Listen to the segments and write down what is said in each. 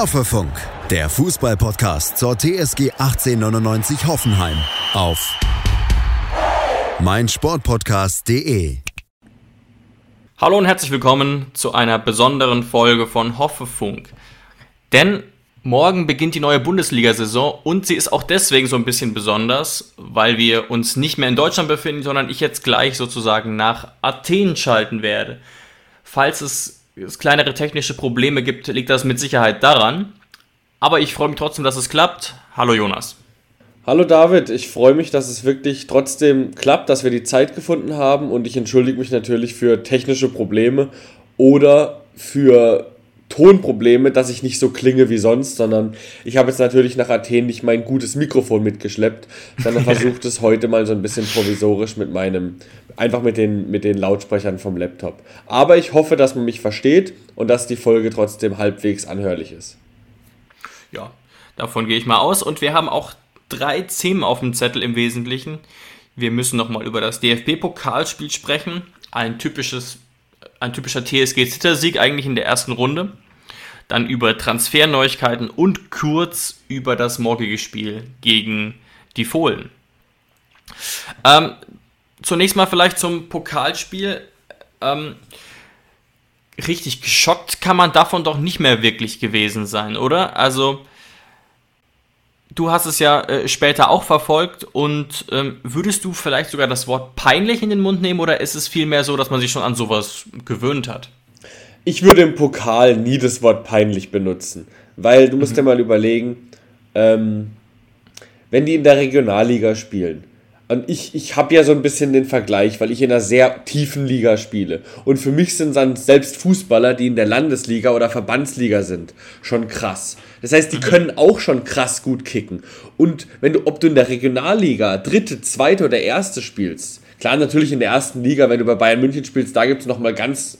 Hoffefunk, der Fußballpodcast zur TSG 1899 Hoffenheim auf meinsportpodcast.de. Hallo und herzlich willkommen zu einer besonderen Folge von Hoffefunk. Denn morgen beginnt die neue Bundesliga-Saison und sie ist auch deswegen so ein bisschen besonders, weil wir uns nicht mehr in Deutschland befinden, sondern ich jetzt gleich sozusagen nach Athen schalten werde. Falls es es kleinere technische Probleme gibt, liegt das mit Sicherheit daran. Aber ich freue mich trotzdem, dass es klappt. Hallo Jonas. Hallo David, ich freue mich, dass es wirklich trotzdem klappt, dass wir die Zeit gefunden haben und ich entschuldige mich natürlich für technische Probleme oder für Tonprobleme, dass ich nicht so klinge wie sonst, sondern ich habe jetzt natürlich nach Athen nicht mein gutes Mikrofon mitgeschleppt, sondern versucht es heute mal so ein bisschen provisorisch mit meinem, einfach mit den, mit den Lautsprechern vom Laptop. Aber ich hoffe, dass man mich versteht und dass die Folge trotzdem halbwegs anhörlich ist. Ja, davon gehe ich mal aus. Und wir haben auch drei Themen auf dem Zettel im Wesentlichen. Wir müssen nochmal über das DFB-Pokalspiel sprechen. Ein typisches ein typischer TSG-Zittersieg eigentlich in der ersten Runde. Dann über Transferneuigkeiten und kurz über das morgige Spiel gegen die Fohlen. Ähm, zunächst mal vielleicht zum Pokalspiel. Ähm, richtig geschockt kann man davon doch nicht mehr wirklich gewesen sein, oder? Also Du hast es ja äh, später auch verfolgt und ähm, würdest du vielleicht sogar das Wort peinlich in den Mund nehmen oder ist es vielmehr so, dass man sich schon an sowas gewöhnt hat? Ich würde im Pokal nie das Wort peinlich benutzen, weil du musst mhm. dir mal überlegen, ähm, wenn die in der Regionalliga spielen, und ich, ich habe ja so ein bisschen den Vergleich, weil ich in einer sehr tiefen Liga spiele. Und für mich sind dann selbst Fußballer, die in der Landesliga oder Verbandsliga sind, schon krass. Das heißt, die mhm. können auch schon krass gut kicken. Und wenn du, ob du in der Regionalliga dritte, zweite oder erste spielst, klar, natürlich in der ersten Liga, wenn du bei Bayern München spielst, da gibt es nochmal ganz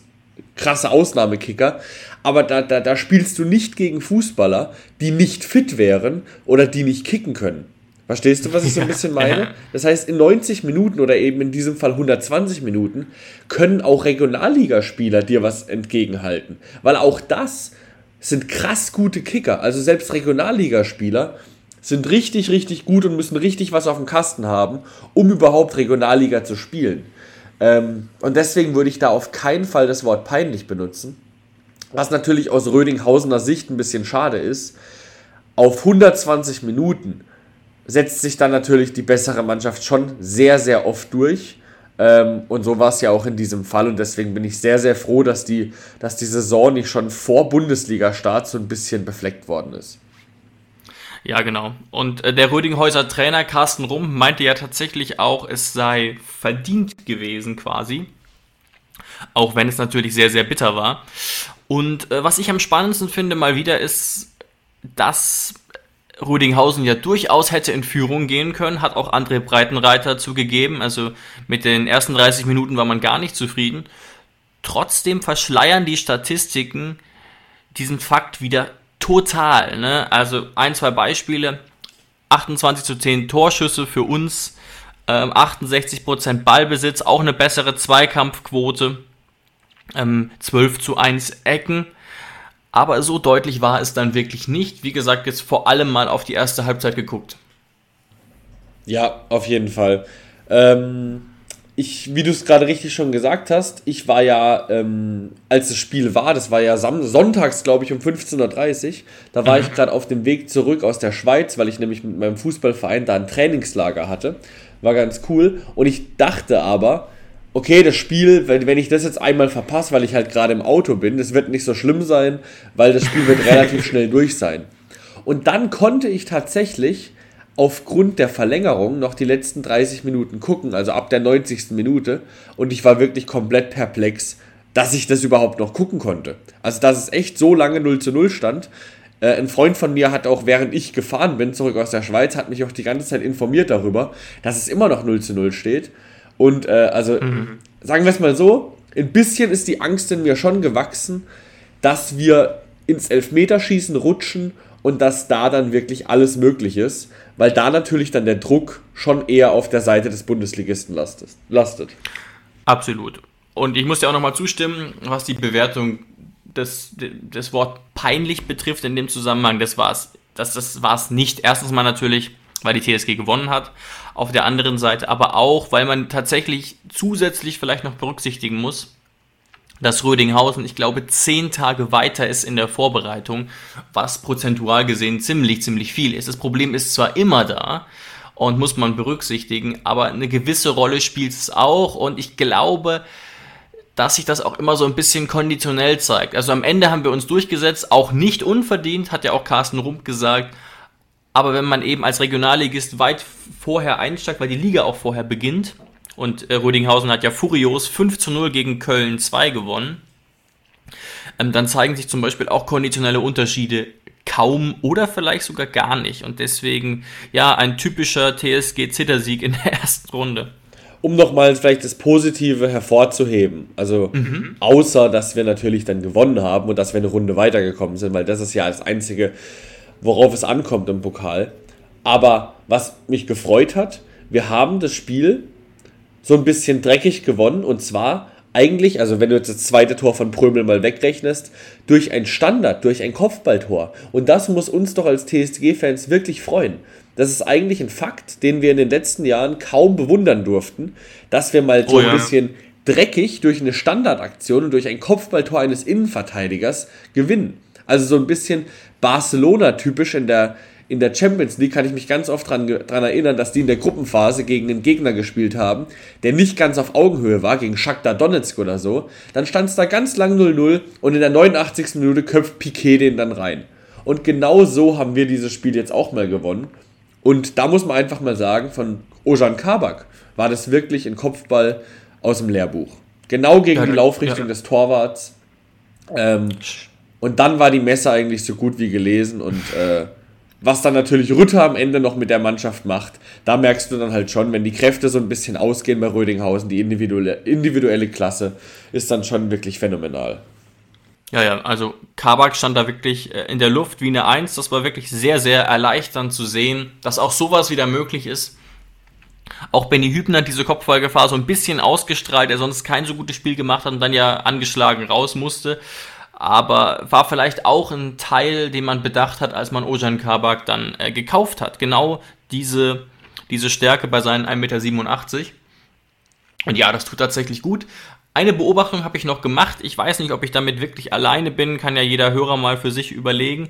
krasse Ausnahmekicker. Aber da, da, da spielst du nicht gegen Fußballer, die nicht fit wären oder die nicht kicken können. Verstehst du, was ich so ein bisschen meine? Das heißt, in 90 Minuten oder eben in diesem Fall 120 Minuten können auch Regionalligaspieler dir was entgegenhalten. Weil auch das sind krass gute Kicker. Also selbst Regionalligaspieler sind richtig, richtig gut und müssen richtig was auf dem Kasten haben, um überhaupt Regionalliga zu spielen. Ähm, und deswegen würde ich da auf keinen Fall das Wort peinlich benutzen. Was natürlich aus Rödinghausener Sicht ein bisschen schade ist. Auf 120 Minuten setzt sich dann natürlich die bessere Mannschaft schon sehr, sehr oft durch. Ähm, und so war es ja auch in diesem Fall. Und deswegen bin ich sehr, sehr froh, dass die, dass die Saison nicht schon vor Bundesliga-Start so ein bisschen befleckt worden ist. Ja, genau. Und äh, der Rödinghäuser Trainer Carsten Rumm meinte ja tatsächlich auch, es sei verdient gewesen quasi. Auch wenn es natürlich sehr, sehr bitter war. Und äh, was ich am spannendsten finde mal wieder ist, dass Rudinghausen ja durchaus hätte in Führung gehen können, hat auch André Breitenreiter zugegeben. Also mit den ersten 30 Minuten war man gar nicht zufrieden. Trotzdem verschleiern die Statistiken diesen Fakt wieder total. Ne? Also ein, zwei Beispiele. 28 zu 10 Torschüsse für uns, ähm, 68% Ballbesitz, auch eine bessere Zweikampfquote, ähm, 12 zu 1 Ecken. Aber so deutlich war es dann wirklich nicht. Wie gesagt, jetzt vor allem mal auf die erste Halbzeit geguckt. Ja, auf jeden Fall. Ähm, ich, wie du es gerade richtig schon gesagt hast, ich war ja, ähm, als das Spiel war, das war ja sonntags, glaube ich, um 15.30 Uhr, da war mhm. ich gerade auf dem Weg zurück aus der Schweiz, weil ich nämlich mit meinem Fußballverein da ein Trainingslager hatte. War ganz cool. Und ich dachte aber, okay, das Spiel, wenn, wenn ich das jetzt einmal verpasse, weil ich halt gerade im Auto bin, das wird nicht so schlimm sein, weil das Spiel wird relativ schnell durch sein. Und dann konnte ich tatsächlich aufgrund der Verlängerung noch die letzten 30 Minuten gucken, also ab der 90. Minute. Und ich war wirklich komplett perplex, dass ich das überhaupt noch gucken konnte. Also, dass es echt so lange 0 zu 0 stand. Äh, ein Freund von mir hat auch, während ich gefahren bin, zurück aus der Schweiz, hat mich auch die ganze Zeit informiert darüber, dass es immer noch 0 zu 0 steht. Und äh, also, mhm. sagen wir es mal so, ein bisschen ist die Angst in mir schon gewachsen, dass wir ins Elfmeterschießen rutschen und dass da dann wirklich alles möglich ist, weil da natürlich dann der Druck schon eher auf der Seite des Bundesligisten lastet. Absolut. Und ich muss dir auch nochmal zustimmen, was die Bewertung das, das Wort peinlich betrifft in dem Zusammenhang, das war es. Das, das war es nicht. Erstens mal natürlich, weil die TSG gewonnen hat. Auf der anderen Seite aber auch, weil man tatsächlich zusätzlich vielleicht noch berücksichtigen muss, dass Rödinghausen, ich glaube, zehn Tage weiter ist in der Vorbereitung, was prozentual gesehen ziemlich, ziemlich viel ist. Das Problem ist zwar immer da und muss man berücksichtigen, aber eine gewisse Rolle spielt es auch und ich glaube, dass sich das auch immer so ein bisschen konditionell zeigt. Also am Ende haben wir uns durchgesetzt, auch nicht unverdient, hat ja auch Carsten Rump gesagt. Aber wenn man eben als Regionalligist weit vorher einsteigt, weil die Liga auch vorher beginnt, und äh, Rödinghausen hat ja furios 5 zu 0 gegen Köln 2 gewonnen, ähm, dann zeigen sich zum Beispiel auch konditionelle Unterschiede kaum oder vielleicht sogar gar nicht. Und deswegen, ja, ein typischer TSG-Zittersieg in der ersten Runde um nochmal vielleicht das Positive hervorzuheben. Also mhm. außer, dass wir natürlich dann gewonnen haben und dass wir eine Runde weitergekommen sind, weil das ist ja das Einzige, worauf es ankommt im Pokal. Aber was mich gefreut hat, wir haben das Spiel so ein bisschen dreckig gewonnen und zwar eigentlich, also wenn du jetzt das zweite Tor von Prömel mal wegrechnest, durch ein Standard, durch ein Kopfballtor. Und das muss uns doch als TSG-Fans wirklich freuen das ist eigentlich ein Fakt, den wir in den letzten Jahren kaum bewundern durften, dass wir mal so oh, ja. ein bisschen dreckig durch eine Standardaktion und durch ein Kopfballtor eines Innenverteidigers gewinnen. Also so ein bisschen Barcelona-typisch in der, in der Champions League kann ich mich ganz oft daran dran erinnern, dass die in der Gruppenphase gegen einen Gegner gespielt haben, der nicht ganz auf Augenhöhe war, gegen Shakhtar Donetsk oder so. Dann stand es da ganz lang 0-0 und in der 89. Minute köpft Piquet den dann rein. Und genau so haben wir dieses Spiel jetzt auch mal gewonnen. Und da muss man einfach mal sagen, von Ojan Kabak war das wirklich ein Kopfball aus dem Lehrbuch. Genau gegen die Laufrichtung des Torwarts. Ähm, und dann war die Messe eigentlich so gut wie gelesen. Und äh, was dann natürlich Rütter am Ende noch mit der Mannschaft macht, da merkst du dann halt schon, wenn die Kräfte so ein bisschen ausgehen bei Rödinghausen, die individuelle, individuelle Klasse ist dann schon wirklich phänomenal. Ja, ja, also Kabak stand da wirklich äh, in der Luft wie eine Eins. Das war wirklich sehr, sehr erleichternd zu sehen, dass auch sowas wieder möglich ist. Auch Benny Hübner hat diese Kopfballgefahr so ein bisschen ausgestrahlt, der sonst kein so gutes Spiel gemacht hat und dann ja angeschlagen raus musste. Aber war vielleicht auch ein Teil, den man bedacht hat, als man Ojan Kabak dann äh, gekauft hat. Genau diese, diese Stärke bei seinen 1,87 Meter. Und ja, das tut tatsächlich gut. Eine Beobachtung habe ich noch gemacht. Ich weiß nicht, ob ich damit wirklich alleine bin. Kann ja jeder Hörer mal für sich überlegen.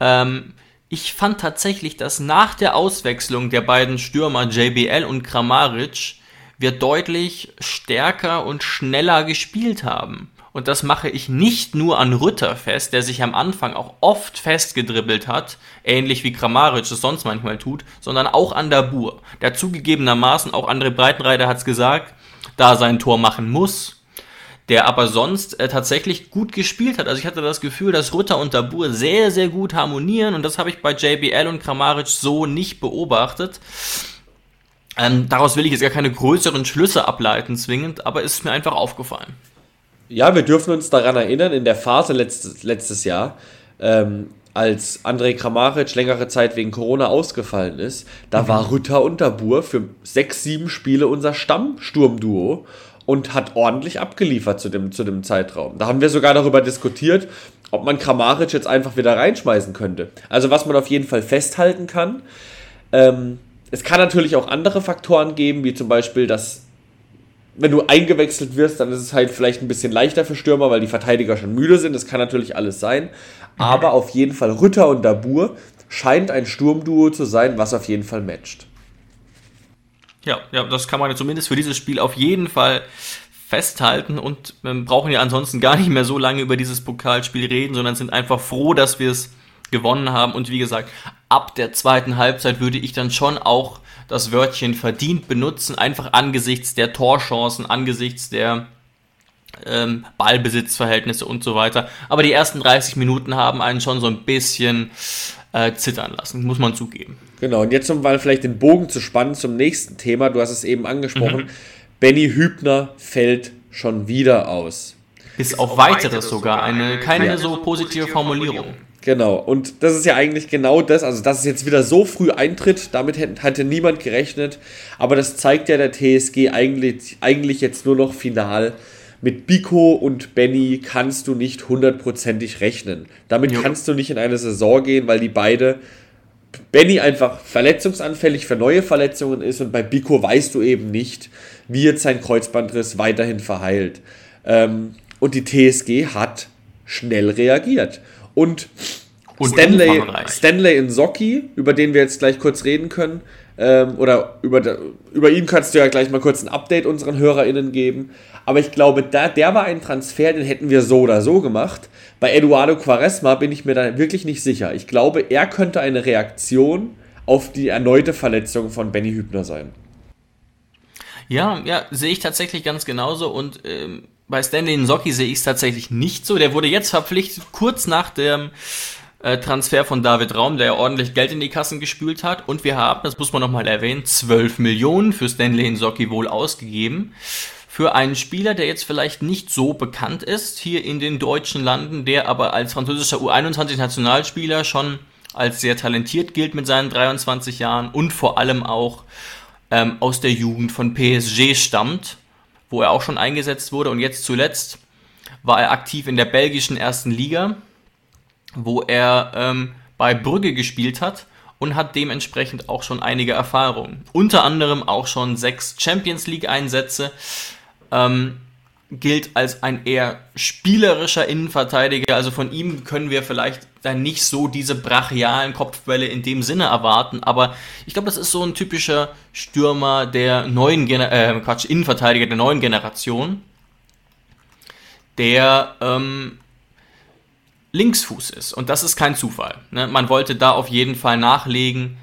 Ähm, ich fand tatsächlich, dass nach der Auswechslung der beiden Stürmer JBL und Kramaric wir deutlich stärker und schneller gespielt haben. Und das mache ich nicht nur an Rütter fest, der sich am Anfang auch oft festgedribbelt hat, ähnlich wie Kramaric es sonst manchmal tut, sondern auch an Dabur, der zugegebenermaßen, auch André Breitenreiter hat es gesagt, da sein Tor machen muss, der aber sonst äh, tatsächlich gut gespielt hat. Also ich hatte das Gefühl, dass Rutter und Dabur sehr, sehr gut harmonieren und das habe ich bei JBL und Kramaric so nicht beobachtet. Ähm, daraus will ich jetzt gar keine größeren Schlüsse ableiten zwingend, aber ist mir einfach aufgefallen. Ja, wir dürfen uns daran erinnern, in der Phase letztes, letztes Jahr, ähm, als André Kramaric längere Zeit wegen Corona ausgefallen ist, da mhm. war Rütter und Dabur für sechs, sieben Spiele unser Stammsturmduo und hat ordentlich abgeliefert zu dem, zu dem Zeitraum. Da haben wir sogar darüber diskutiert, ob man Kramaric jetzt einfach wieder reinschmeißen könnte. Also was man auf jeden Fall festhalten kann, ähm, es kann natürlich auch andere Faktoren geben, wie zum Beispiel, dass wenn du eingewechselt wirst, dann ist es halt vielleicht ein bisschen leichter für Stürmer, weil die Verteidiger schon müde sind. Das kann natürlich alles sein. Aber auf jeden Fall Rütter und Dabur scheint ein Sturmduo zu sein, was auf jeden Fall matcht. Ja, ja, das kann man zumindest für dieses Spiel auf jeden Fall festhalten und wir brauchen ja ansonsten gar nicht mehr so lange über dieses Pokalspiel reden, sondern sind einfach froh, dass wir es gewonnen haben. Und wie gesagt, ab der zweiten Halbzeit würde ich dann schon auch das Wörtchen verdient benutzen, einfach angesichts der Torchancen, angesichts der ähm, Ballbesitzverhältnisse und so weiter. Aber die ersten 30 Minuten haben einen schon so ein bisschen äh, zittern lassen, muss man zugeben. Genau, und jetzt um mal vielleicht den Bogen zu spannen zum nächsten Thema, du hast es eben angesprochen, mhm. Benny Hübner fällt schon wieder aus. Bis auf, auf weiteres sogar, eine keine ja. so positive Formulierung. Genau, und das ist ja eigentlich genau das, also dass es jetzt wieder so früh eintritt, damit hatte niemand gerechnet, aber das zeigt ja der TSG eigentlich, eigentlich jetzt nur noch final, mit Biko und Benny kannst du nicht hundertprozentig rechnen. Damit jo. kannst du nicht in eine Saison gehen, weil die beide Benny einfach verletzungsanfällig für neue Verletzungen ist und bei Biko weißt du eben nicht, wie jetzt sein Kreuzbandriss weiterhin verheilt. Ähm, und die TSG hat schnell reagiert. Und, und Stanley, Stanley Insocki, über den wir jetzt gleich kurz reden können, ähm, oder über, über ihn kannst du ja gleich mal kurz ein Update unseren HörerInnen geben. Aber ich glaube, da, der war ein Transfer, den hätten wir so oder so gemacht. Bei Eduardo Quaresma bin ich mir da wirklich nicht sicher. Ich glaube, er könnte eine Reaktion auf die erneute Verletzung von Benny Hübner sein. Ja, ja, sehe ich tatsächlich ganz genauso und ähm, bei Stanley Nsocki sehe ich es tatsächlich nicht so. Der wurde jetzt verpflichtet, kurz nach dem äh, Transfer von David Raum, der ja ordentlich Geld in die Kassen gespült hat. Und wir haben, das muss man nochmal erwähnen, 12 Millionen für Stanley Nsocki wohl ausgegeben. Für einen Spieler, der jetzt vielleicht nicht so bekannt ist hier in den deutschen Landen, der aber als französischer U21-Nationalspieler schon als sehr talentiert gilt mit seinen 23 Jahren und vor allem auch ähm, aus der Jugend von PSG stammt wo er auch schon eingesetzt wurde. Und jetzt zuletzt war er aktiv in der belgischen ersten Liga, wo er ähm, bei Brügge gespielt hat und hat dementsprechend auch schon einige Erfahrungen. Unter anderem auch schon sechs Champions League-Einsätze. Ähm, gilt als ein eher spielerischer Innenverteidiger. Also von ihm können wir vielleicht dann nicht so diese brachialen Kopfbälle in dem Sinne erwarten. Aber ich glaube, das ist so ein typischer Stürmer der neuen Gener äh, Quatsch, Innenverteidiger der neuen Generation, der ähm, Linksfuß ist. Und das ist kein Zufall. Ne? Man wollte da auf jeden Fall nachlegen.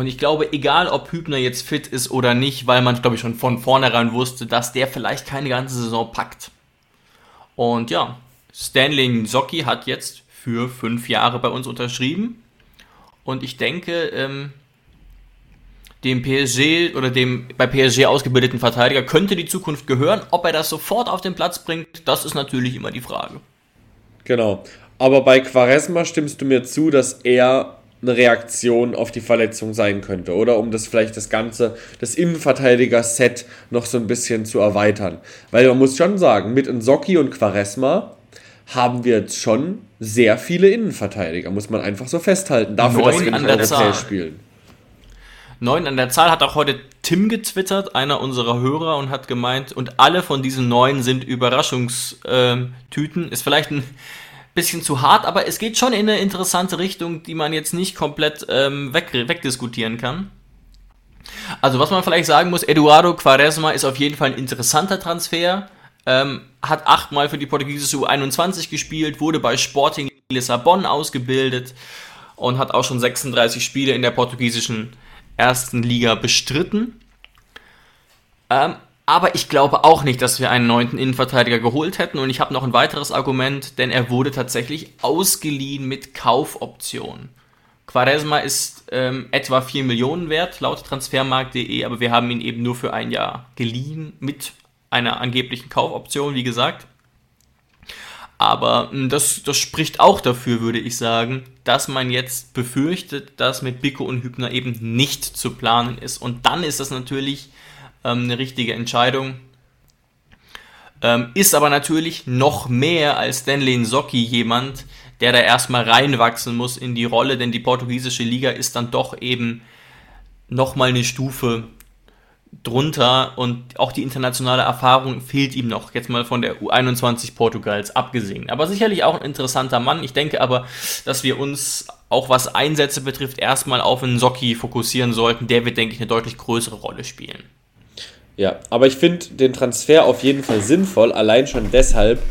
Und ich glaube, egal ob Hübner jetzt fit ist oder nicht, weil man, glaube ich, schon von vornherein wusste, dass der vielleicht keine ganze Saison packt. Und ja, Stanley Socki hat jetzt für fünf Jahre bei uns unterschrieben. Und ich denke, ähm, dem PSG oder dem bei PSG ausgebildeten Verteidiger könnte die Zukunft gehören. Ob er das sofort auf den Platz bringt, das ist natürlich immer die Frage. Genau. Aber bei Quaresma stimmst du mir zu, dass er eine Reaktion auf die Verletzung sein könnte, oder? Um das vielleicht das ganze, das Innenverteidiger-Set noch so ein bisschen zu erweitern. Weil man muss schon sagen, mit Nsocki und Quaresma haben wir jetzt schon sehr viele Innenverteidiger, muss man einfach so festhalten, dafür, Neun dass wir nicht europäisch spielen. Neun an der Zahl hat auch heute Tim getwittert, einer unserer Hörer, und hat gemeint, und alle von diesen neun sind Überraschungstüten. Ist vielleicht ein bisschen zu hart, aber es geht schon in eine interessante Richtung, die man jetzt nicht komplett ähm, weg, wegdiskutieren kann. Also was man vielleicht sagen muss, Eduardo Quaresma ist auf jeden Fall ein interessanter Transfer. Ähm, hat achtmal für die portugiesische U21 gespielt, wurde bei Sporting Lissabon ausgebildet und hat auch schon 36 Spiele in der portugiesischen ersten Liga bestritten. Ähm, aber ich glaube auch nicht, dass wir einen neunten Innenverteidiger geholt hätten. Und ich habe noch ein weiteres Argument, denn er wurde tatsächlich ausgeliehen mit Kaufoption. Quaresma ist ähm, etwa 4 Millionen wert, laut transfermarkt.de, aber wir haben ihn eben nur für ein Jahr geliehen mit einer angeblichen Kaufoption, wie gesagt. Aber hm, das, das spricht auch dafür, würde ich sagen, dass man jetzt befürchtet, dass mit Bicko und Hübner eben nicht zu planen ist. Und dann ist das natürlich ähm, eine richtige Entscheidung. Ähm, ist aber natürlich noch mehr als Stanley Nsocki jemand, der da erstmal reinwachsen muss in die Rolle, denn die portugiesische Liga ist dann doch eben nochmal eine Stufe drunter und auch die internationale Erfahrung fehlt ihm noch, jetzt mal von der U21 Portugals abgesehen. Aber sicherlich auch ein interessanter Mann. Ich denke aber, dass wir uns auch was Einsätze betrifft, erstmal auf einen Socki fokussieren sollten. Der wird, denke ich, eine deutlich größere Rolle spielen. Ja, aber ich finde den Transfer auf jeden Fall sinnvoll, allein schon deshalb,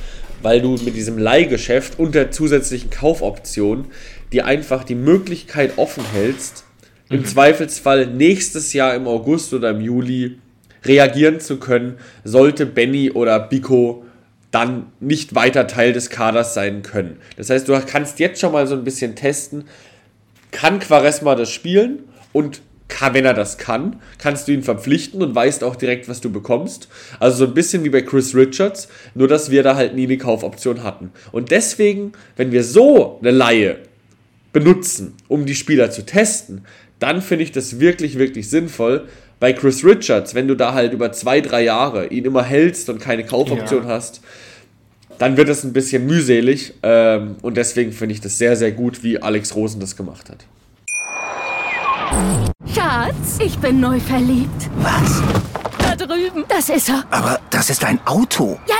weil du mit diesem Leihgeschäft und der zusätzlichen Kaufoption dir einfach die Möglichkeit offen hältst, mhm. im Zweifelsfall nächstes Jahr im August oder im Juli reagieren zu können, sollte Benny oder Biko dann nicht weiter Teil des Kaders sein können. Das heißt, du kannst jetzt schon mal so ein bisschen testen, kann Quaresma das spielen und kann, wenn er das kann, kannst du ihn verpflichten und weißt auch direkt, was du bekommst. Also so ein bisschen wie bei Chris Richards, nur dass wir da halt nie eine Kaufoption hatten. Und deswegen, wenn wir so eine Laie benutzen, um die Spieler zu testen, dann finde ich das wirklich, wirklich sinnvoll, Bei Chris Richards, wenn du da halt über zwei, drei Jahre ihn immer hältst und keine Kaufoption ja. hast, dann wird es ein bisschen mühselig. Ähm, und deswegen finde ich das sehr, sehr gut, wie Alex Rosen das gemacht hat. Schatz, ich bin neu verliebt. Was? Da drüben. Das ist er. Aber das ist ein Auto. Ja,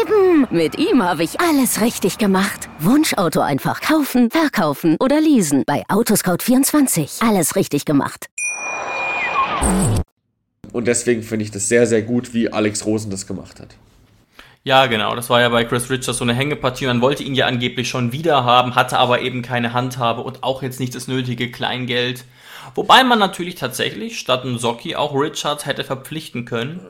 eben. Mit ihm habe ich alles richtig gemacht. Wunschauto einfach kaufen, verkaufen oder leasen. Bei Autoscout24. Alles richtig gemacht. Und deswegen finde ich das sehr, sehr gut, wie Alex Rosen das gemacht hat. Ja, genau. Das war ja bei Chris Richards so eine Hängepartie. Man wollte ihn ja angeblich schon wieder haben, hatte aber eben keine Handhabe und auch jetzt nicht das nötige Kleingeld. Wobei man natürlich tatsächlich statt ein Socki auch Richards hätte verpflichten können.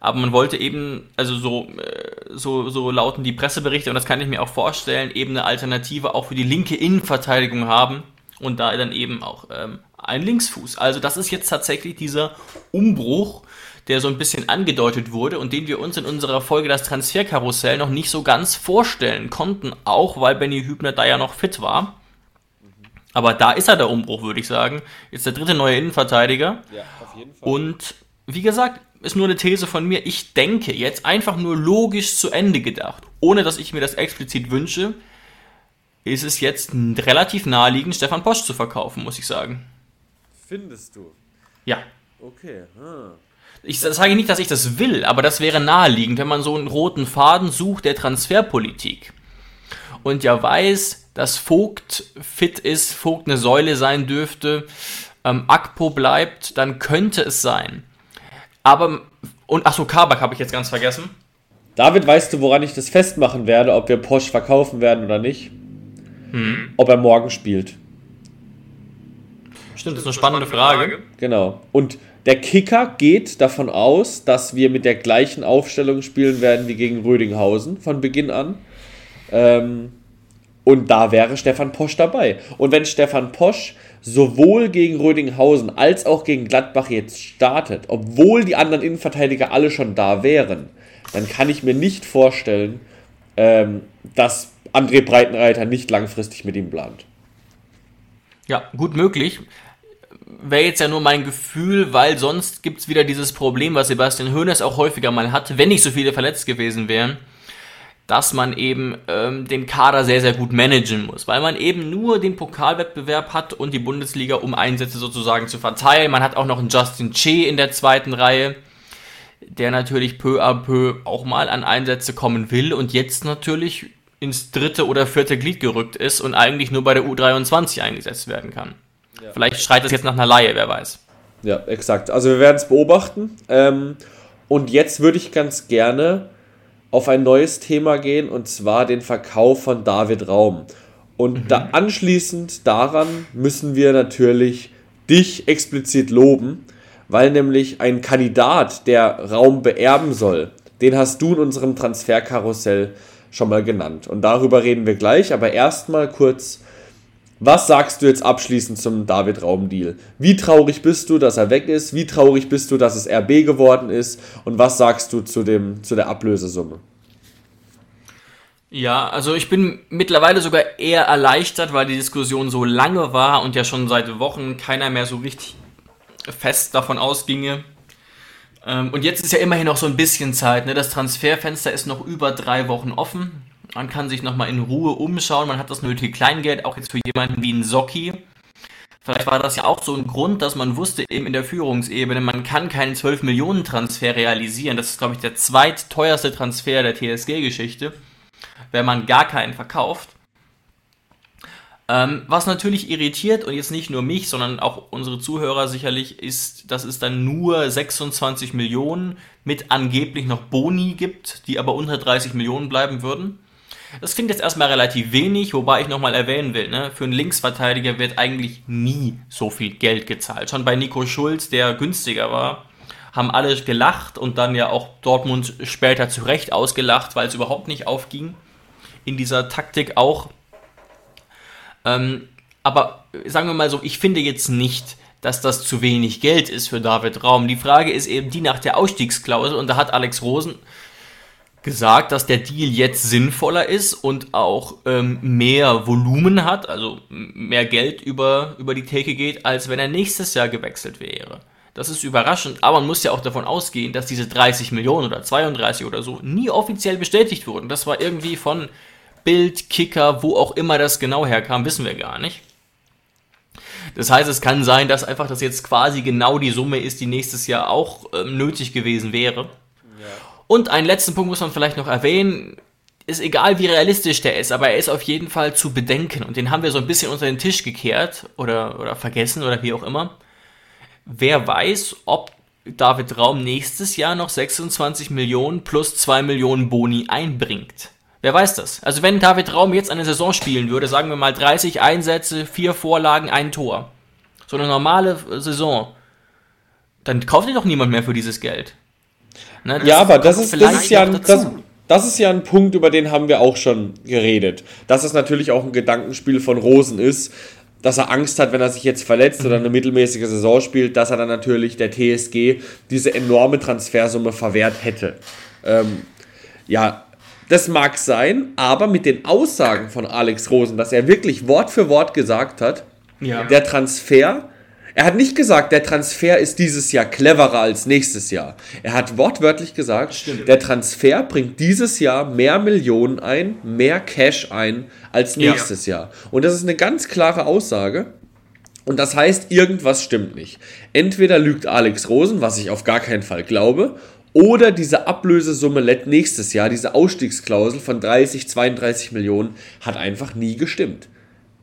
Aber man wollte eben, also so, äh, so, so lauten die Presseberichte, und das kann ich mir auch vorstellen, eben eine Alternative auch für die linke Innenverteidigung haben und da dann eben auch ähm, ein Linksfuß. Also das ist jetzt tatsächlich dieser Umbruch, der so ein bisschen angedeutet wurde und den wir uns in unserer Folge das Transferkarussell noch nicht so ganz vorstellen konnten, auch weil Benny Hübner da ja noch fit war. Aber da ist er der Umbruch, würde ich sagen. Jetzt der dritte neue Innenverteidiger. Ja, auf jeden Fall. Und wie gesagt, ist nur eine These von mir. Ich denke jetzt einfach nur logisch zu Ende gedacht, ohne dass ich mir das explizit wünsche, ist es jetzt relativ naheliegend, Stefan Posch zu verkaufen, muss ich sagen. Findest du? Ja. Okay. Hm. Ich sage nicht, dass ich das will, aber das wäre naheliegend, wenn man so einen roten Faden sucht der Transferpolitik und ja weiß, dass Vogt fit ist, Vogt eine Säule sein dürfte, ähm, Akpo bleibt, dann könnte es sein. Aber, und achso, Kabak habe ich jetzt ganz vergessen. David, weißt du, woran ich das festmachen werde, ob wir Porsche verkaufen werden oder nicht? Hm. Ob er morgen spielt. Stimmt, das ist eine spannende Frage. Genau. Und der Kicker geht davon aus, dass wir mit der gleichen Aufstellung spielen werden wie gegen Rödinghausen von Beginn an. Ähm, und da wäre Stefan Posch dabei. Und wenn Stefan Posch sowohl gegen Rödinghausen als auch gegen Gladbach jetzt startet, obwohl die anderen Innenverteidiger alle schon da wären, dann kann ich mir nicht vorstellen, ähm, dass André Breitenreiter nicht langfristig mit ihm plant. Ja, gut möglich. Wäre jetzt ja nur mein Gefühl, weil sonst gibt es wieder dieses Problem, was Sebastian Hoeneß auch häufiger mal hat, wenn nicht so viele verletzt gewesen wären dass man eben ähm, den Kader sehr, sehr gut managen muss, weil man eben nur den Pokalwettbewerb hat und die Bundesliga, um Einsätze sozusagen zu verteilen. Man hat auch noch einen Justin Che in der zweiten Reihe, der natürlich peu à peu auch mal an Einsätze kommen will und jetzt natürlich ins dritte oder vierte Glied gerückt ist und eigentlich nur bei der U23 eingesetzt werden kann. Ja. Vielleicht schreit es jetzt nach einer Laie, wer weiß. Ja, exakt. Also wir werden es beobachten. Ähm, und jetzt würde ich ganz gerne auf ein neues Thema gehen und zwar den Verkauf von David Raum. Und mhm. da anschließend daran müssen wir natürlich dich explizit loben, weil nämlich ein Kandidat, der Raum beerben soll, den hast du in unserem Transferkarussell schon mal genannt. Und darüber reden wir gleich, aber erstmal kurz was sagst du jetzt abschließend zum David Raum-Deal? Wie traurig bist du, dass er weg ist? Wie traurig bist du, dass es RB geworden ist? Und was sagst du zu, dem, zu der Ablösesumme? Ja, also ich bin mittlerweile sogar eher erleichtert, weil die Diskussion so lange war und ja schon seit Wochen keiner mehr so richtig fest davon ausginge. Ähm, und jetzt ist ja immerhin noch so ein bisschen Zeit. Ne? Das Transferfenster ist noch über drei Wochen offen. Man kann sich nochmal in Ruhe umschauen. Man hat das nötige Kleingeld, auch jetzt für jemanden wie ein Socki. Vielleicht war das ja auch so ein Grund, dass man wusste eben in der Führungsebene, man kann keinen 12 Millionen Transfer realisieren. Das ist, glaube ich, der zweitteuerste Transfer der TSG-Geschichte, wenn man gar keinen verkauft. Ähm, was natürlich irritiert und jetzt nicht nur mich, sondern auch unsere Zuhörer sicherlich, ist, dass es dann nur 26 Millionen mit angeblich noch Boni gibt, die aber unter 30 Millionen bleiben würden. Das klingt jetzt erstmal relativ wenig, wobei ich nochmal erwähnen will, ne? für einen Linksverteidiger wird eigentlich nie so viel Geld gezahlt. Schon bei Nico Schulz, der günstiger war, haben alle gelacht und dann ja auch Dortmund später zu Recht ausgelacht, weil es überhaupt nicht aufging. In dieser Taktik auch. Ähm, aber sagen wir mal so, ich finde jetzt nicht, dass das zu wenig Geld ist für David Raum. Die Frage ist eben die nach der Ausstiegsklausel und da hat Alex Rosen gesagt, dass der Deal jetzt sinnvoller ist und auch ähm, mehr Volumen hat, also mehr Geld über, über die Theke geht, als wenn er nächstes Jahr gewechselt wäre. Das ist überraschend, aber man muss ja auch davon ausgehen, dass diese 30 Millionen oder 32 oder so nie offiziell bestätigt wurden. Das war irgendwie von Bild, Kicker, wo auch immer das genau herkam, wissen wir gar nicht. Das heißt, es kann sein, dass einfach das jetzt quasi genau die Summe ist, die nächstes Jahr auch ähm, nötig gewesen wäre. Ja. Und einen letzten Punkt muss man vielleicht noch erwähnen. Ist egal, wie realistisch der ist, aber er ist auf jeden Fall zu bedenken. Und den haben wir so ein bisschen unter den Tisch gekehrt oder, oder vergessen oder wie auch immer. Wer weiß, ob David Raum nächstes Jahr noch 26 Millionen plus 2 Millionen Boni einbringt. Wer weiß das? Also wenn David Raum jetzt eine Saison spielen würde, sagen wir mal 30 Einsätze, 4 Vorlagen, ein Tor. So eine normale Saison. Dann kauft ihr doch niemand mehr für dieses Geld. Ne, ja, aber das ist, das ist ja ein, das, das ist ja ein Punkt, über den haben wir auch schon geredet. Dass es natürlich auch ein Gedankenspiel von Rosen ist, dass er Angst hat, wenn er sich jetzt verletzt oder eine mittelmäßige Saison spielt, dass er dann natürlich der TSG diese enorme Transfersumme verwehrt hätte. Ähm, ja, das mag sein, aber mit den Aussagen von Alex Rosen, dass er wirklich Wort für Wort gesagt hat, ja. der Transfer, er hat nicht gesagt, der Transfer ist dieses Jahr cleverer als nächstes Jahr. Er hat wortwörtlich gesagt, Stimmt. der Transfer bringt dieses Jahr mehr Millionen ein, mehr Cash ein als nächstes ja. Jahr. Und das ist eine ganz klare Aussage. Und das heißt, irgendwas stimmt nicht. Entweder lügt Alex Rosen, was ich auf gar keinen Fall glaube, oder diese Ablösesumme nächstes Jahr, diese Ausstiegsklausel von 30, 32 Millionen, hat einfach nie gestimmt.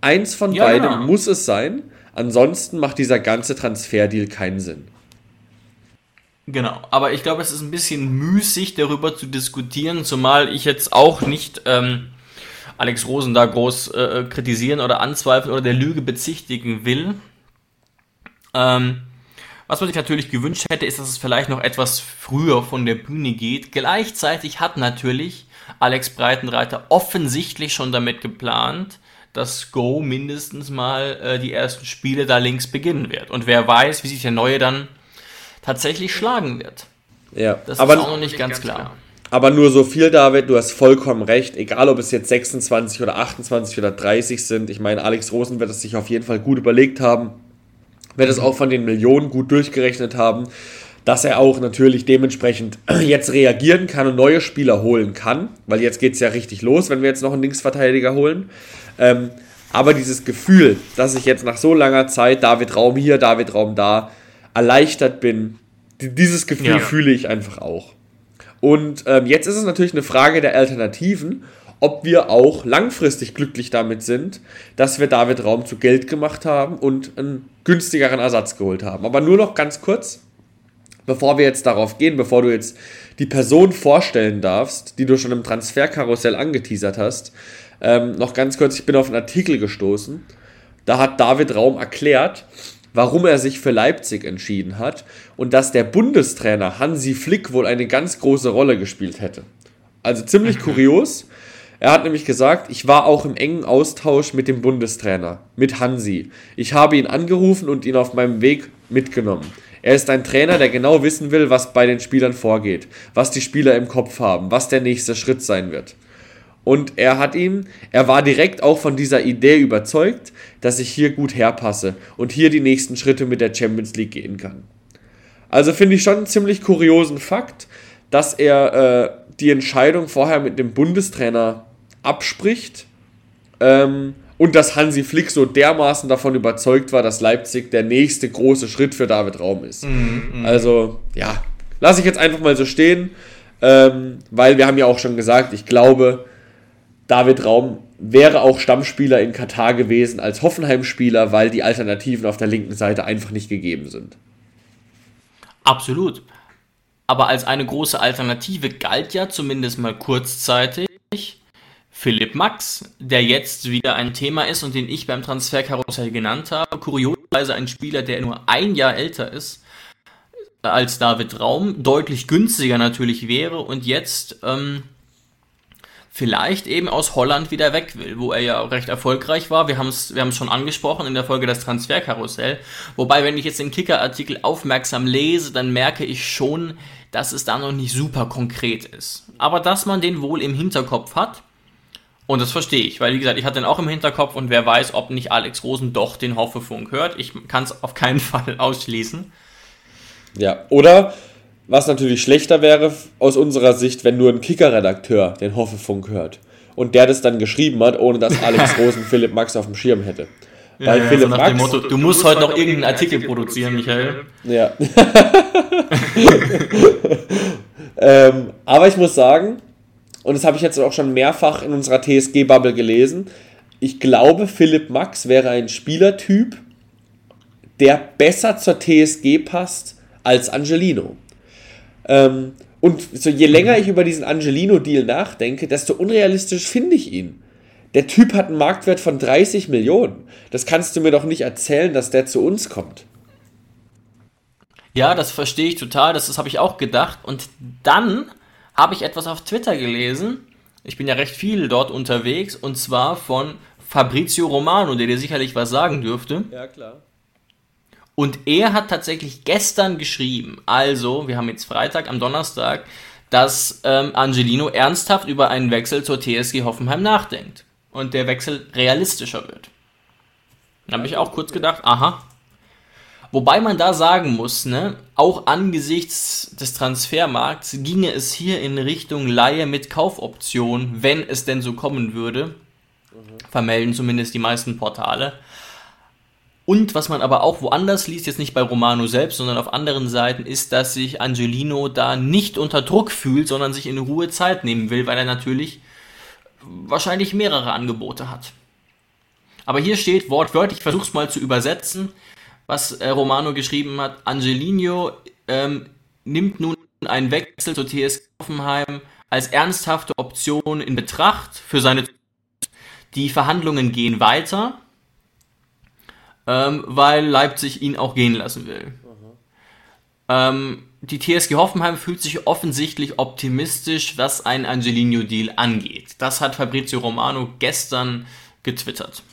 Eins von ja, beidem ja. muss es sein, ansonsten macht dieser ganze Transferdeal keinen Sinn. Genau, aber ich glaube, es ist ein bisschen müßig, darüber zu diskutieren, zumal ich jetzt auch nicht ähm, Alex Rosen da groß äh, kritisieren oder anzweifeln oder der Lüge bezichtigen will. Ähm, was man sich natürlich gewünscht hätte, ist, dass es vielleicht noch etwas früher von der Bühne geht. Gleichzeitig hat natürlich Alex Breitenreiter offensichtlich schon damit geplant, dass Go mindestens mal äh, die ersten Spiele da links beginnen wird. Und wer weiß, wie sich der Neue dann tatsächlich schlagen wird. Ja, das aber ist auch noch nicht ganz klar. klar. Aber nur so viel, David, du hast vollkommen recht. Egal, ob es jetzt 26 oder 28 oder 30 sind. Ich meine, Alex Rosen wird es sich auf jeden Fall gut überlegt haben wird es auch von den Millionen gut durchgerechnet haben, dass er auch natürlich dementsprechend jetzt reagieren kann und neue Spieler holen kann, weil jetzt geht es ja richtig los, wenn wir jetzt noch einen Linksverteidiger holen. Ähm, aber dieses Gefühl, dass ich jetzt nach so langer Zeit David Raum hier, David Raum da, erleichtert bin, dieses Gefühl ja. fühle ich einfach auch. Und ähm, jetzt ist es natürlich eine Frage der Alternativen ob wir auch langfristig glücklich damit sind, dass wir David Raum zu Geld gemacht haben und einen günstigeren Ersatz geholt haben. Aber nur noch ganz kurz, bevor wir jetzt darauf gehen, bevor du jetzt die Person vorstellen darfst, die du schon im Transferkarussell angeteasert hast, ähm, noch ganz kurz, ich bin auf einen Artikel gestoßen. Da hat David Raum erklärt, warum er sich für Leipzig entschieden hat und dass der Bundestrainer Hansi Flick wohl eine ganz große Rolle gespielt hätte. Also ziemlich kurios. Er hat nämlich gesagt, ich war auch im engen Austausch mit dem Bundestrainer, mit Hansi. Ich habe ihn angerufen und ihn auf meinem Weg mitgenommen. Er ist ein Trainer, der genau wissen will, was bei den Spielern vorgeht, was die Spieler im Kopf haben, was der nächste Schritt sein wird. Und er hat ihm, er war direkt auch von dieser Idee überzeugt, dass ich hier gut herpasse und hier die nächsten Schritte mit der Champions League gehen kann. Also finde ich schon einen ziemlich kuriosen Fakt, dass er äh, die Entscheidung vorher mit dem Bundestrainer abspricht. Ähm, und dass Hansi Flick so dermaßen davon überzeugt war, dass Leipzig der nächste große Schritt für David Raum ist. Mm, mm. Also, ja, lasse ich jetzt einfach mal so stehen, ähm, weil wir haben ja auch schon gesagt, ich glaube, David Raum wäre auch Stammspieler in Katar gewesen als Hoffenheim-Spieler, weil die Alternativen auf der linken Seite einfach nicht gegeben sind. Absolut. Aber als eine große Alternative galt ja zumindest mal kurzzeitig Philipp Max, der jetzt wieder ein Thema ist und den ich beim Transferkarussell genannt habe. Kurioserweise ein Spieler, der nur ein Jahr älter ist als David Raum, deutlich günstiger natürlich wäre und jetzt ähm, vielleicht eben aus Holland wieder weg will, wo er ja recht erfolgreich war. Wir haben es wir schon angesprochen in der Folge das Transferkarussell. Wobei, wenn ich jetzt den Kicker-Artikel aufmerksam lese, dann merke ich schon, dass es da noch nicht super konkret ist. Aber dass man den wohl im Hinterkopf hat und das verstehe ich, weil wie gesagt, ich hatte den auch im Hinterkopf und wer weiß, ob nicht Alex Rosen doch den Hoffefunk hört. Ich kann es auf keinen Fall ausschließen. Ja, oder was natürlich schlechter wäre aus unserer Sicht, wenn nur ein Kicker-Redakteur den Hoffefunk hört und der das dann geschrieben hat, ohne dass Alex Rosen Philipp Max auf dem Schirm hätte. Ja, Weil ja, Philipp so Max. Motto, du, du musst heute noch irgendeinen Artikel produzieren, Michael. Ja. ähm, aber ich muss sagen, und das habe ich jetzt auch schon mehrfach in unserer TSG-Bubble gelesen, ich glaube, Philipp Max wäre ein Spielertyp, der besser zur TSG passt als Angelino. Ähm, und so je länger ich über diesen Angelino-Deal nachdenke, desto unrealistisch finde ich ihn. Der Typ hat einen Marktwert von 30 Millionen. Das kannst du mir doch nicht erzählen, dass der zu uns kommt. Ja, das verstehe ich total. Das, das habe ich auch gedacht. Und dann habe ich etwas auf Twitter gelesen. Ich bin ja recht viel dort unterwegs. Und zwar von Fabrizio Romano, der dir sicherlich was sagen dürfte. Ja, klar. Und er hat tatsächlich gestern geschrieben, also, wir haben jetzt Freitag, am Donnerstag, dass ähm, Angelino ernsthaft über einen Wechsel zur TSG Hoffenheim nachdenkt. Und der Wechsel realistischer wird. Da habe ich auch kurz gedacht, aha. Wobei man da sagen muss, ne, auch angesichts des Transfermarkts ginge es hier in Richtung Laie mit Kaufoption, wenn es denn so kommen würde. Vermelden zumindest die meisten Portale. Und was man aber auch woanders liest, jetzt nicht bei Romano selbst, sondern auf anderen Seiten, ist, dass sich Angelino da nicht unter Druck fühlt, sondern sich in Ruhe Zeit nehmen will, weil er natürlich wahrscheinlich mehrere Angebote hat. Aber hier steht wortwörtlich, ich versuche es mal zu übersetzen, was äh, Romano geschrieben hat. Angelino ähm, nimmt nun einen Wechsel zur TS Hoffenheim als ernsthafte Option in Betracht für seine. Die Verhandlungen gehen weiter ähm, weil Leipzig ihn auch gehen lassen will. Ähm, die TSG Hoffenheim fühlt sich offensichtlich optimistisch, was einen Angelino-Deal angeht. Das hat Fabrizio Romano gestern getwittert.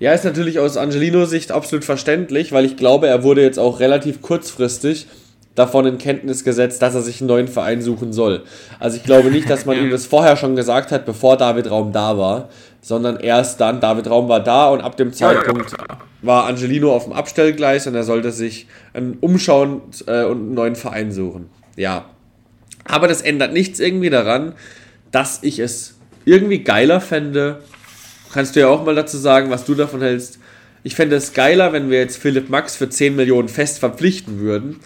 Ja, ist natürlich aus Angelino-Sicht absolut verständlich, weil ich glaube, er wurde jetzt auch relativ kurzfristig davon in Kenntnis gesetzt, dass er sich einen neuen Verein suchen soll. Also ich glaube nicht, dass man ihm das vorher schon gesagt hat, bevor David Raum da war, sondern erst dann, David Raum war da und ab dem Zeitpunkt war Angelino auf dem Abstellgleis und er sollte sich umschauen äh, und einen neuen Verein suchen. Ja. Aber das ändert nichts irgendwie daran, dass ich es irgendwie geiler fände. Kannst du ja auch mal dazu sagen, was du davon hältst. Ich fände es geiler, wenn wir jetzt Philipp Max für 10 Millionen fest verpflichten würden,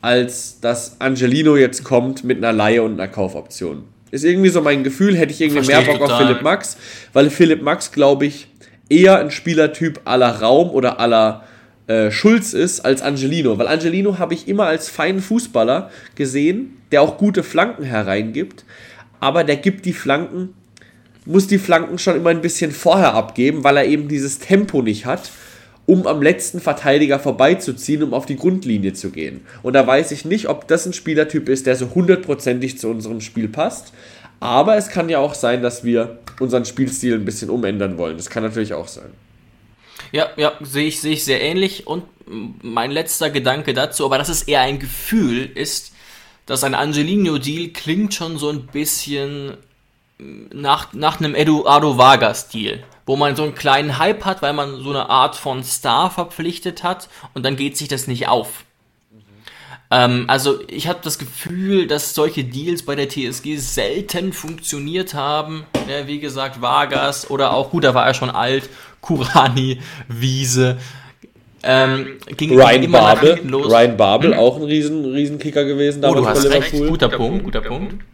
als dass Angelino jetzt kommt mit einer Laie und einer Kaufoption. Ist irgendwie so mein Gefühl, hätte ich irgendwie Versteh mehr Bock total. auf Philipp Max, weil Philipp Max, glaube ich, eher ein Spielertyp aller Raum oder aller äh, Schulz ist als Angelino. Weil Angelino habe ich immer als feinen Fußballer gesehen, der auch gute Flanken hereingibt, aber der gibt die Flanken, muss die Flanken schon immer ein bisschen vorher abgeben, weil er eben dieses Tempo nicht hat um am letzten Verteidiger vorbeizuziehen, um auf die Grundlinie zu gehen. Und da weiß ich nicht, ob das ein Spielertyp ist, der so hundertprozentig zu unserem Spiel passt. Aber es kann ja auch sein, dass wir unseren Spielstil ein bisschen umändern wollen. Das kann natürlich auch sein. Ja, ja, sehe ich, sehe ich sehr ähnlich. Und mein letzter Gedanke dazu, aber das ist eher ein Gefühl, ist, dass ein Angelino-Deal klingt schon so ein bisschen nach, nach einem Eduardo Vargas-Deal wo man so einen kleinen Hype hat, weil man so eine Art von Star verpflichtet hat und dann geht sich das nicht auf. Mhm. Ähm, also ich habe das Gefühl, dass solche Deals bei der TSG selten funktioniert haben. Ja, wie gesagt, Vargas oder auch, gut, da war er schon alt, Kurani, Wiese. Ähm, ging Ryan immer Babel, los. Ryan Babel, hm? auch ein riesen, riesen Kicker gewesen oh, du hast recht. Guter Punkt, guter Punkt.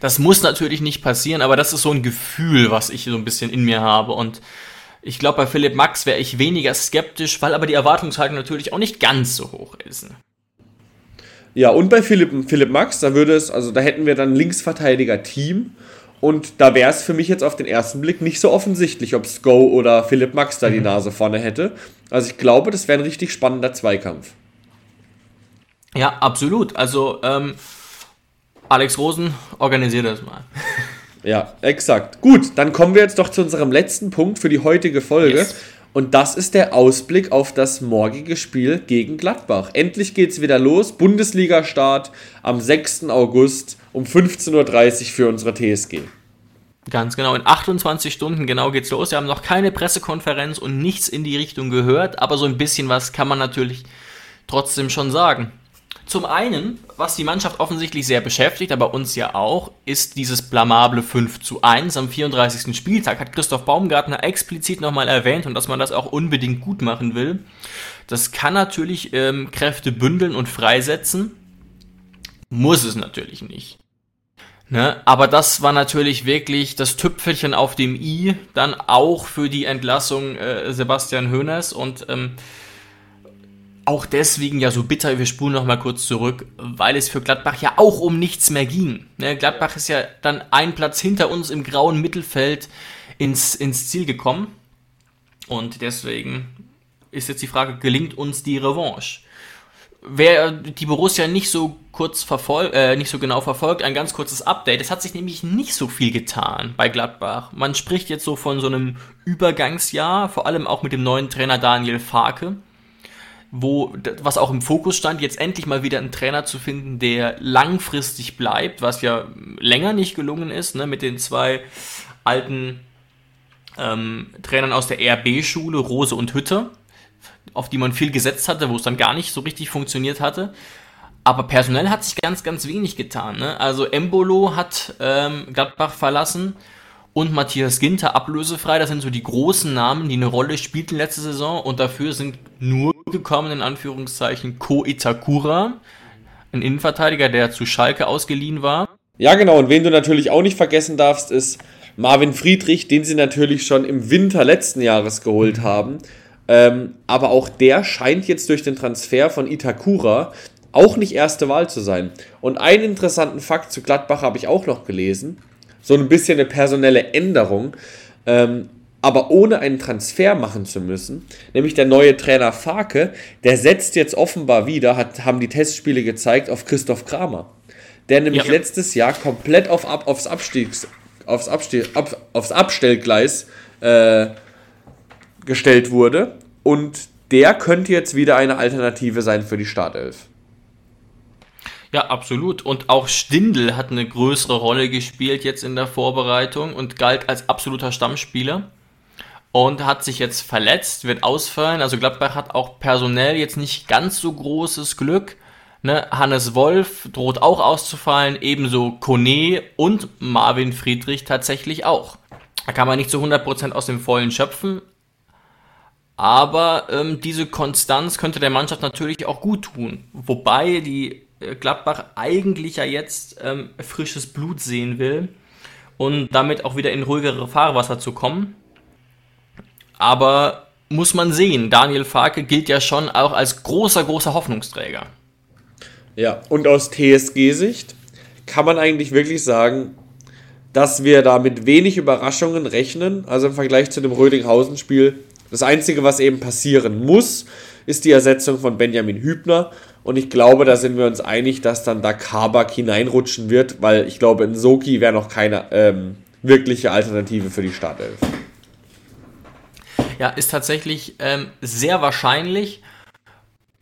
Das muss natürlich nicht passieren, aber das ist so ein Gefühl, was ich so ein bisschen in mir habe. Und ich glaube, bei Philipp Max wäre ich weniger skeptisch, weil aber die Erwartungshaltung natürlich auch nicht ganz so hoch ist. Ja, und bei Philipp, Philipp Max, da würde es, also da hätten wir dann Linksverteidiger-Team. Und da wäre es für mich jetzt auf den ersten Blick nicht so offensichtlich, ob Sko oder Philipp Max da die mhm. Nase vorne hätte. Also ich glaube, das wäre ein richtig spannender Zweikampf. Ja, absolut. Also ähm, Alex Rosen, organisiert das mal. Ja, exakt. Gut, dann kommen wir jetzt doch zu unserem letzten Punkt für die heutige Folge. Yes. Und das ist der Ausblick auf das morgige Spiel gegen Gladbach. Endlich geht es wieder los. Bundesliga-Start am 6. August um 15.30 Uhr für unsere TSG. Ganz genau, in 28 Stunden genau geht's los. Wir haben noch keine Pressekonferenz und nichts in die Richtung gehört, aber so ein bisschen was kann man natürlich trotzdem schon sagen. Zum einen, was die Mannschaft offensichtlich sehr beschäftigt, aber uns ja auch, ist dieses blamable 5 zu 1 am 34. Spieltag. Hat Christoph Baumgartner explizit nochmal erwähnt und dass man das auch unbedingt gut machen will. Das kann natürlich ähm, Kräfte bündeln und freisetzen. Muss es natürlich nicht. Ne? Aber das war natürlich wirklich das Tüpfelchen auf dem i, dann auch für die Entlassung äh, Sebastian Hoeneß und ähm, auch deswegen ja so bitter, wir spulen noch mal kurz zurück, weil es für Gladbach ja auch um nichts mehr ging. Ne, Gladbach ist ja dann ein Platz hinter uns im grauen Mittelfeld ins, ins Ziel gekommen. Und deswegen ist jetzt die Frage, gelingt uns die Revanche? Wer die Borussia nicht so kurz verfolgt, äh, nicht so genau verfolgt, ein ganz kurzes Update. Es hat sich nämlich nicht so viel getan bei Gladbach. Man spricht jetzt so von so einem Übergangsjahr, vor allem auch mit dem neuen Trainer Daniel Farke wo, was auch im Fokus stand, jetzt endlich mal wieder einen Trainer zu finden, der langfristig bleibt, was ja länger nicht gelungen ist, ne, mit den zwei alten ähm, Trainern aus der RB-Schule, Rose und Hütte, auf die man viel gesetzt hatte, wo es dann gar nicht so richtig funktioniert hatte. Aber personell hat sich ganz, ganz wenig getan. Ne? Also Embolo hat ähm, Gladbach verlassen und Matthias Ginter ablösefrei. Das sind so die großen Namen, die eine Rolle spielten letzte Saison und dafür sind nur gekommen, in Anführungszeichen, Ko Itakura, ein Innenverteidiger, der zu Schalke ausgeliehen war. Ja, genau. Und wen du natürlich auch nicht vergessen darfst, ist Marvin Friedrich, den sie natürlich schon im Winter letzten Jahres geholt haben. Ähm, aber auch der scheint jetzt durch den Transfer von Itakura auch nicht erste Wahl zu sein. Und einen interessanten Fakt zu Gladbach habe ich auch noch gelesen so ein bisschen eine personelle Änderung, ähm, aber ohne einen Transfer machen zu müssen. Nämlich der neue Trainer Farke, der setzt jetzt offenbar wieder, hat, haben die Testspiele gezeigt, auf Christoph Kramer. Der nämlich ja. letztes Jahr komplett auf, ab, aufs, Abstiegs, aufs, Abstieg, ab, aufs Abstellgleis äh, gestellt wurde. Und der könnte jetzt wieder eine Alternative sein für die Startelf. Ja, absolut. Und auch Stindl hat eine größere Rolle gespielt jetzt in der Vorbereitung und galt als absoluter Stammspieler. Und hat sich jetzt verletzt, wird ausfallen. Also Gladbach hat auch personell jetzt nicht ganz so großes Glück. Ne? Hannes Wolf droht auch auszufallen, ebenso Kone und Marvin Friedrich tatsächlich auch. Da kann man nicht zu 100% aus dem Vollen schöpfen, aber ähm, diese Konstanz könnte der Mannschaft natürlich auch gut tun. Wobei die äh, Gladbach eigentlich ja jetzt ähm, frisches Blut sehen will und damit auch wieder in ruhigere Fahrwasser zu kommen. Aber muss man sehen, Daniel Farke gilt ja schon auch als großer, großer Hoffnungsträger. Ja, und aus TSG-Sicht kann man eigentlich wirklich sagen, dass wir da mit wenig Überraschungen rechnen. Also im Vergleich zu dem Rödinghausen-Spiel. Das Einzige, was eben passieren muss, ist die Ersetzung von Benjamin Hübner. Und ich glaube, da sind wir uns einig, dass dann da Kabak hineinrutschen wird, weil ich glaube, in Soki wäre noch keine ähm, wirkliche Alternative für die Startelf. Ja, ist tatsächlich ähm, sehr wahrscheinlich.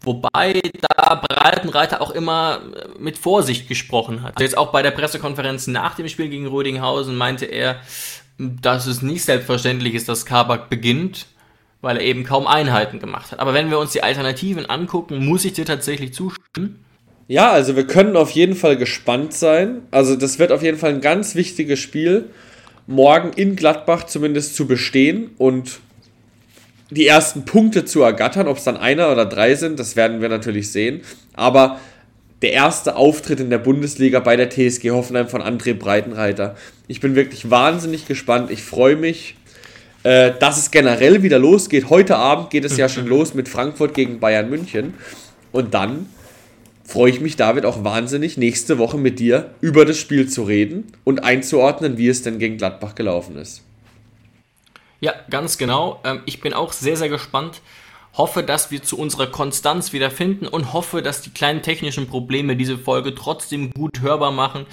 Wobei da Breitenreiter auch immer äh, mit Vorsicht gesprochen hat. Jetzt auch bei der Pressekonferenz nach dem Spiel gegen Rödinghausen meinte er, dass es nicht selbstverständlich ist, dass Kabak beginnt weil er eben kaum Einheiten gemacht hat. Aber wenn wir uns die Alternativen angucken, muss ich dir tatsächlich zustimmen. Ja, also wir können auf jeden Fall gespannt sein. Also das wird auf jeden Fall ein ganz wichtiges Spiel, morgen in Gladbach zumindest zu bestehen und die ersten Punkte zu ergattern. Ob es dann einer oder drei sind, das werden wir natürlich sehen. Aber der erste Auftritt in der Bundesliga bei der TSG Hoffenheim von André Breitenreiter. Ich bin wirklich wahnsinnig gespannt. Ich freue mich äh, dass es generell wieder losgeht. Heute Abend geht es ja schon los mit Frankfurt gegen Bayern München. Und dann freue ich mich, David, auch wahnsinnig, nächste Woche mit dir über das Spiel zu reden und einzuordnen, wie es denn gegen Gladbach gelaufen ist. Ja, ganz genau. Ähm, ich bin auch sehr, sehr gespannt. Hoffe, dass wir zu unserer Konstanz wieder finden und hoffe, dass die kleinen technischen Probleme diese Folge trotzdem gut hörbar machen.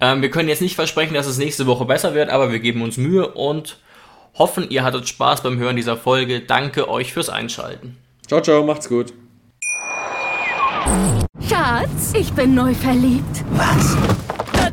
Ähm, wir können jetzt nicht versprechen, dass es nächste Woche besser wird, aber wir geben uns Mühe und Hoffen, ihr hattet Spaß beim Hören dieser Folge. Danke euch fürs Einschalten. Ciao, ciao, macht's gut. Schatz, ich bin neu verliebt. Was?